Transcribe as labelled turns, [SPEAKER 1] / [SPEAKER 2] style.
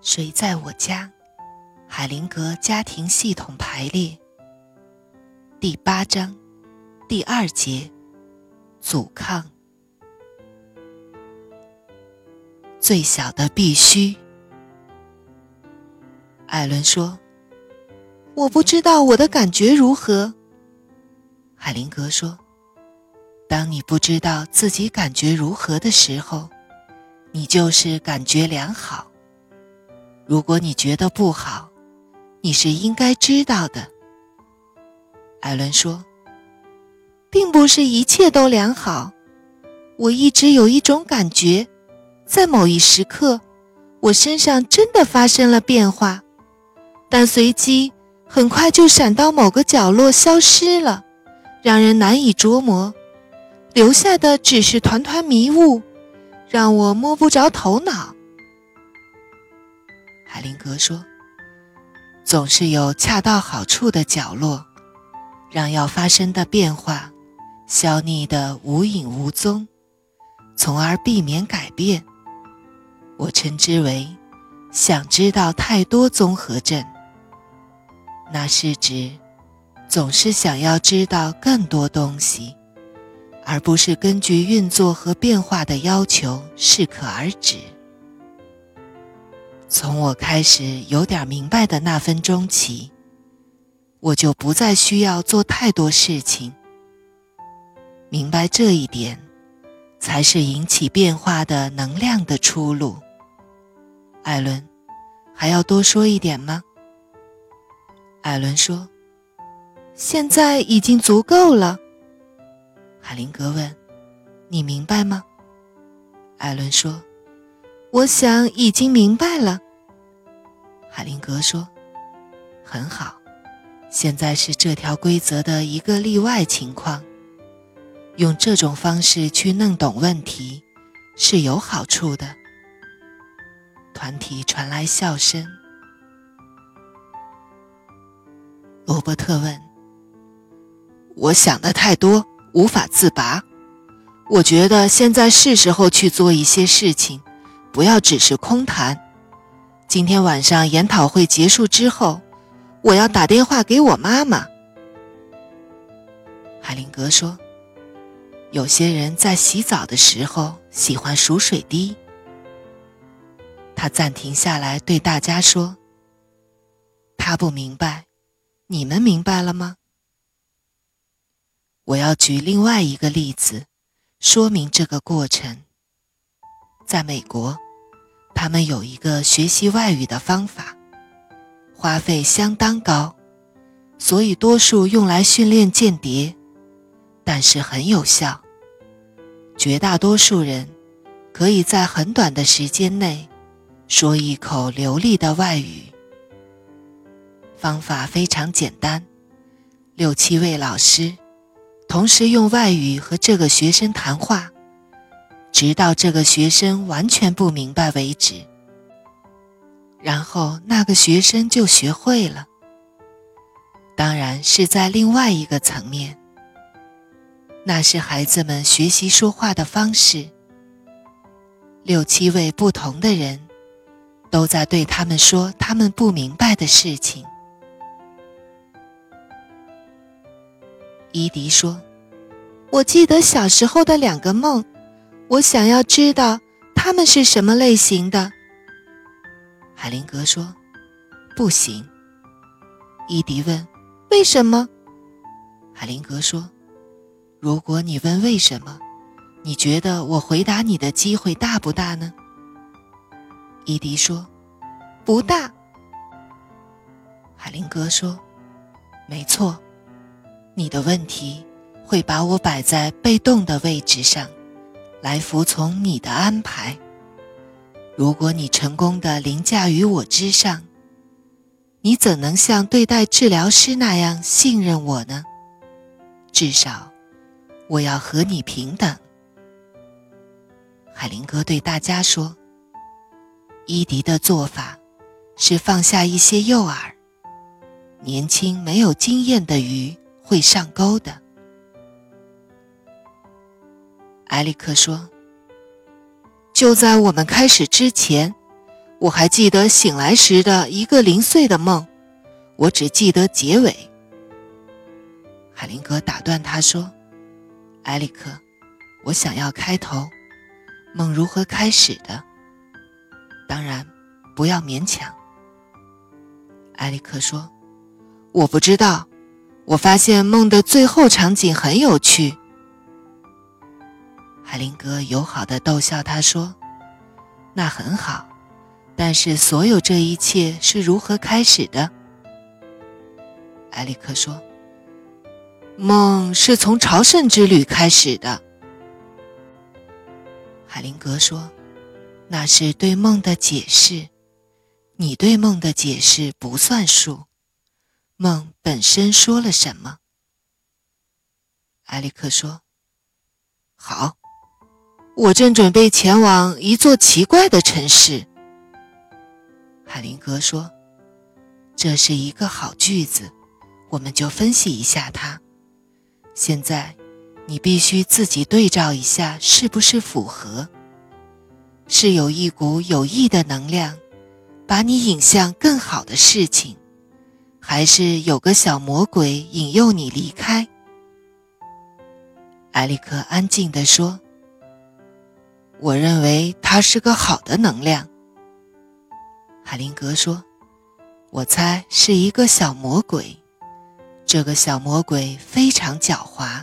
[SPEAKER 1] 谁在我家？海灵格家庭系统排列。第八章，第二节，阻抗。最小的必须。艾伦说：“我不知道我的感觉如何。”海灵格说：“当你不知道自己感觉如何的时候，你就是感觉良好。如果你觉得不好，你是应该知道的。”艾伦说：“并不是一切都良好，我一直有一种感觉，在某一时刻，我身上真的发生了变化，但随即很快就闪到某个角落消失了，让人难以琢磨，留下的只是团团迷雾，让我摸不着头脑。”海灵格说：“总是有恰到好处的角落。”让要发生的变化消匿的无影无踪，从而避免改变。我称之为“想知道太多综合症”。那是指总是想要知道更多东西，而不是根据运作和变化的要求适可而止。从我开始有点明白的那分钟起。我就不再需要做太多事情。明白这一点，才是引起变化的能量的出路。艾伦，还要多说一点吗？艾伦说：“现在已经足够了。”海灵格问：“你明白吗？”艾伦说：“我想已经明白了。”海灵格说：“很好。”现在是这条规则的一个例外情况。用这种方式去弄懂问题是有好处的。团体传来笑声。罗伯特问：“我想的太多，无法自拔。我觉得现在是时候去做一些事情，不要只是空谈。今天晚上研讨会结束之后。”我要打电话给我妈妈。海灵格说：“有些人在洗澡的时候喜欢数水滴。”他暂停下来对大家说：“他不明白，你们明白了吗？”我要举另外一个例子，说明这个过程。在美国，他们有一个学习外语的方法。花费相当高，所以多数用来训练间谍，但是很有效。绝大多数人可以在很短的时间内说一口流利的外语。方法非常简单，六七位老师同时用外语和这个学生谈话，直到这个学生完全不明白为止。然后那个学生就学会了。当然是在另外一个层面，那是孩子们学习说话的方式。六七位不同的人，都在对他们说他们不明白的事情。伊迪说：“我记得小时候的两个梦，我想要知道他们是什么类型的。”海灵格说：“不行。”伊迪问：“为什么？”海灵格说：“如果你问为什么，你觉得我回答你的机会大不大呢？”伊迪说：“不大。”海灵格说：“没错，你的问题会把我摆在被动的位置上，来服从你的安排。”如果你成功的凌驾于我之上，你怎能像对待治疗师那样信任我呢？至少，我要和你平等。海灵格对大家说：“伊迪的做法是放下一些诱饵，年轻没有经验的鱼会上钩的。”埃里克说。就在我们开始之前，我还记得醒来时的一个零碎的梦，我只记得结尾。”海灵格打断他说：“埃里克，我想要开头，梦如何开始的？当然，不要勉强。”埃里克说：“我不知道，我发现梦的最后场景很有趣。”海灵格友好的逗笑他说：“那很好，但是所有这一切是如何开始的？”埃里克说。梦是从朝圣之旅开始的，海灵格说：“那是对梦的解释，你对梦的解释不算数。梦本身说了什么？”埃里克说：“好，我正准备前往一座奇怪的城市。”海灵格说：“这是一个好句子，我们就分析一下它。”现在，你必须自己对照一下，是不是符合？是有一股有益的能量，把你引向更好的事情，还是有个小魔鬼引诱你离开？埃里克安静地说：“我认为它是个好的能量。”海灵格说：“我猜是一个小魔鬼。”这个小魔鬼非常狡猾。